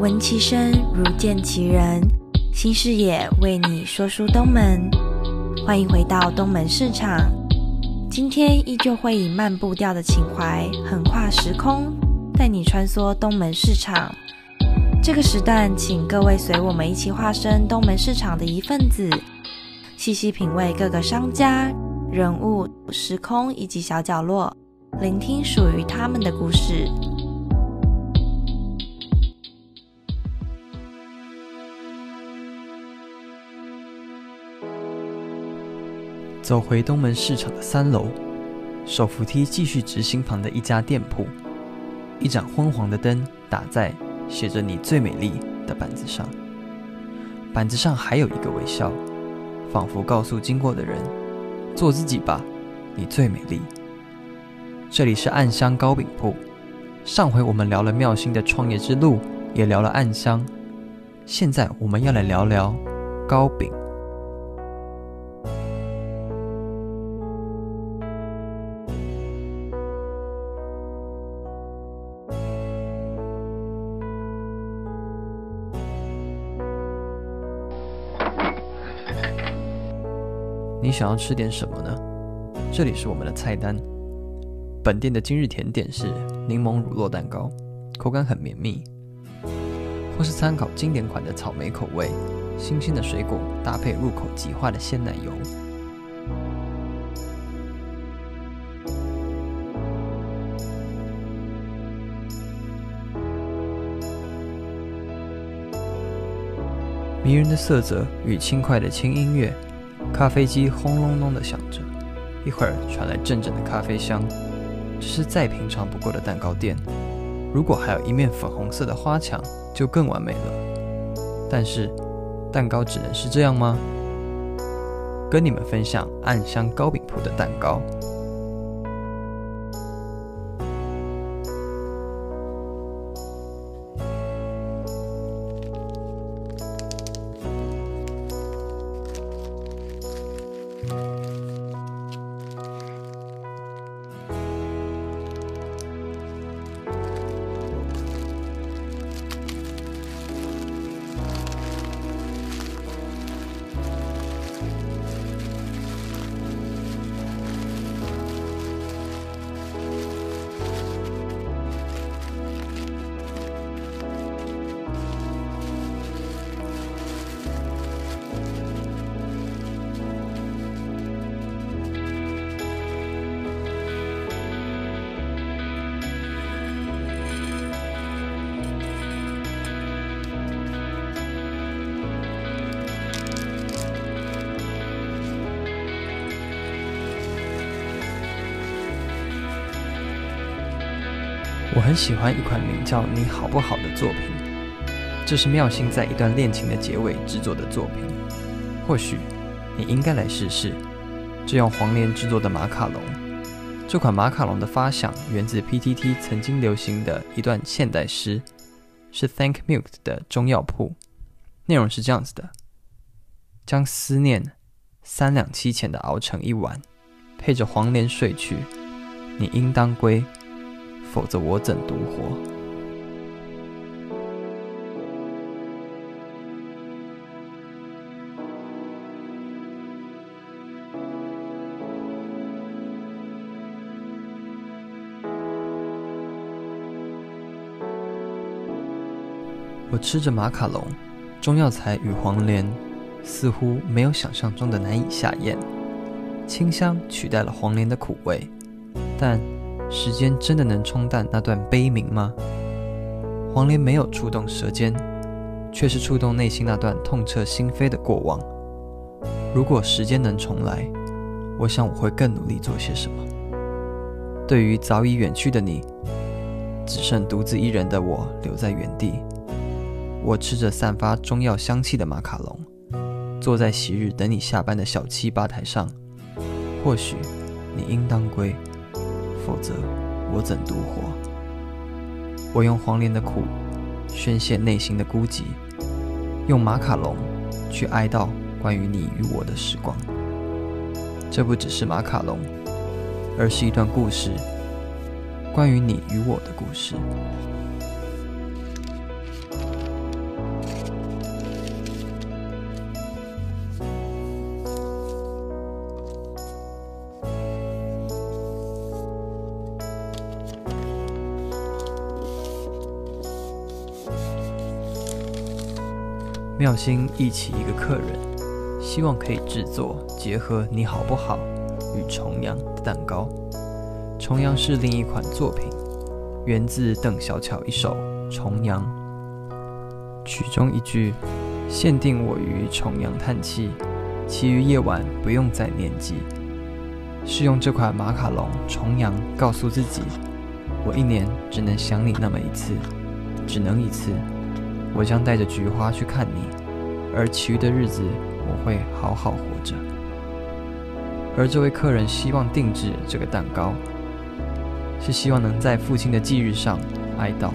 闻其声如见其人，新视野为你说书东门，欢迎回到东门市场。今天依旧会以慢步调的情怀，横跨时空，带你穿梭东门市场。这个时段，请各位随我们一起化身东门市场的一份子，细细品味各个商家、人物、时空以及小角落，聆听属于他们的故事。走回东门市场的三楼，手扶梯继续直行旁的一家店铺，一盏昏黄的灯打在写着“你最美丽”的板子上，板子上还有一个微笑，仿佛告诉经过的人：“做自己吧，你最美丽。”这里是暗香糕饼铺。上回我们聊了妙心的创业之路，也聊了暗香，现在我们要来聊聊糕饼。你想要吃点什么呢？这里是我们的菜单。本店的今日甜点是柠檬乳酪蛋糕，口感很绵密。或是参考经典款的草莓口味，新鲜的水果搭配入口即化的鲜奶油。迷人的色泽与轻快的轻音乐。咖啡机轰隆隆的响着，一会儿传来阵阵的咖啡香。这是再平常不过的蛋糕店，如果还有一面粉红色的花墙，就更完美了。但是，蛋糕只能是这样吗？跟你们分享暗香糕饼铺的蛋糕。我很喜欢一款名叫《你好不好》的作品，这是妙心在一段恋情的结尾制作的作品。或许你应该来试试这用黄连制作的马卡龙。这款马卡龙的发想源自 PTT 曾经流行的一段现代诗，是 Thank Milk 的中药铺。内容是这样子的：将思念三两七钱的熬成一碗，配着黄连睡去，你应当归。否则我怎独活？我吃着马卡龙，中药材与黄连似乎没有想象中的难以下咽，清香取代了黄连的苦味，但。时间真的能冲淡那段悲鸣吗？黄连没有触动舌尖，却是触动内心那段痛彻心扉的过往。如果时间能重来，我想我会更努力做些什么。对于早已远去的你，只剩独自一人的我留在原地。我吃着散发中药香气的马卡龙，坐在昔日等你下班的小七吧台上。或许你应当归。否则，我怎独活？我用黄连的苦宣泄内心的孤寂，用马卡龙去哀悼关于你与我的时光。这不只是马卡龙，而是一段故事，关于你与我的故事。妙心忆起一个客人，希望可以制作结合“你好不好”与重阳的蛋糕。重阳是另一款作品，源自邓小巧一首《重阳》，曲中一句“限定我于重阳叹气，其余夜晚不用再念记”，是用这款马卡龙重阳告诉自己：我一年只能想你那么一次，只能一次。我将带着菊花去看你，而其余的日子我会好好活着。而这位客人希望定制这个蛋糕，是希望能在父亲的忌日上哀悼。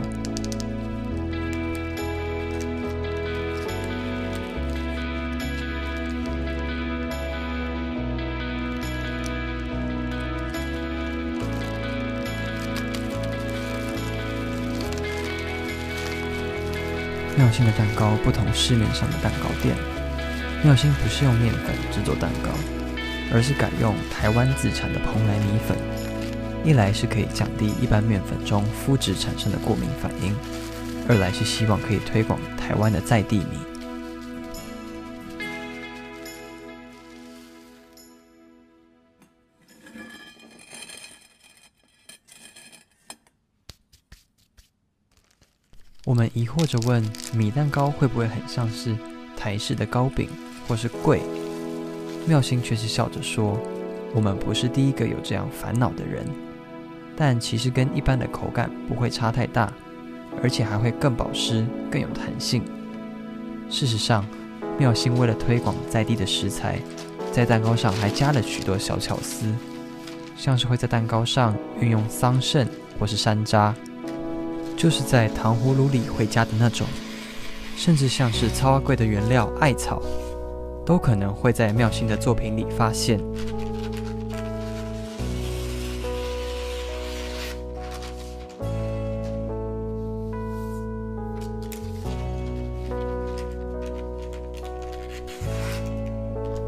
妙心的蛋糕不同市面上的蛋糕店，妙心不是用面粉制作蛋糕，而是改用台湾自产的蓬莱米粉。一来是可以降低一般面粉中麸质产生的过敏反应，二来是希望可以推广台湾的在地米。我们疑惑着问：米蛋糕会不会很像是台式的糕饼，或是贵？妙心却是笑着说：“我们不是第一个有这样烦恼的人，但其实跟一般的口感不会差太大，而且还会更保湿、更有弹性。事实上，妙心为了推广在地的食材，在蛋糕上还加了许多小巧思，像是会在蛋糕上运用桑葚或是山楂。”就是在糖葫芦里会加的那种，甚至像是超贵的原料艾草，都可能会在妙心的作品里发现。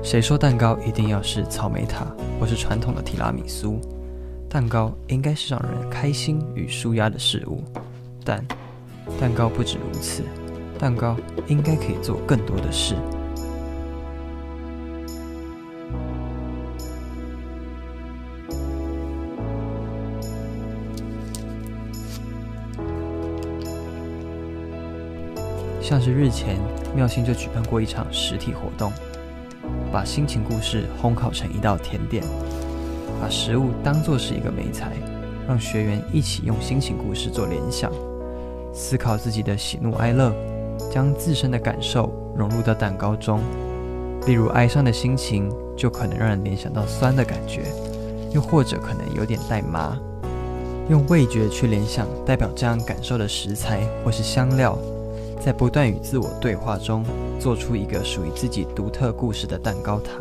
谁说蛋糕一定要是草莓塔或是传统的提拉米苏？蛋糕应该是让人开心与舒压的事物。但蛋糕不止如此，蛋糕应该可以做更多的事。像是日前妙心就举办过一场实体活动，把心情故事烘烤成一道甜点，把食物当作是一个美材，让学员一起用心情故事做联想。思考自己的喜怒哀乐，将自身的感受融入到蛋糕中。例如，哀伤的心情就可能让人联想到酸的感觉，又或者可能有点带麻。用味觉去联想代表这样感受的食材或是香料，在不断与自我对话中，做出一个属于自己独特故事的蛋糕塔。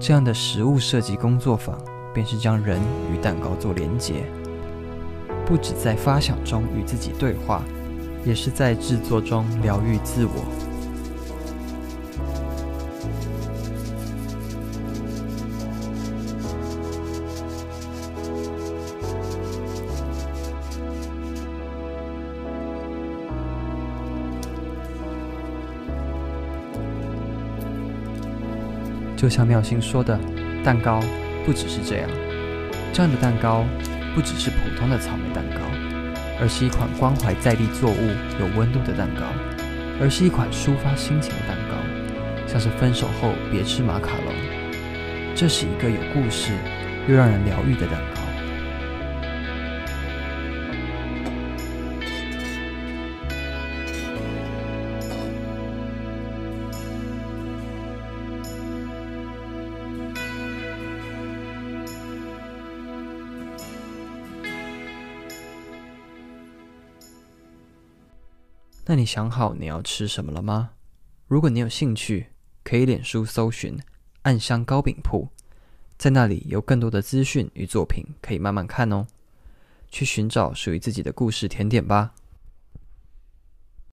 这样的食物设计工作坊，便是将人与蛋糕做连结。不止在发想中与自己对话，也是在制作中疗愈自我。就像妙心说的，蛋糕不只是这样，这样的蛋糕。不只是普通的草莓蛋糕，而是一款关怀在地作物、有温度的蛋糕，而是一款抒发心情的蛋糕，像是分手后别吃马卡龙。这是一个有故事又让人疗愈的蛋糕。那你想好你要吃什么了吗？如果你有兴趣，可以脸书搜寻“暗香糕饼铺”，在那里有更多的资讯与作品可以慢慢看哦。去寻找属于自己的故事甜点吧。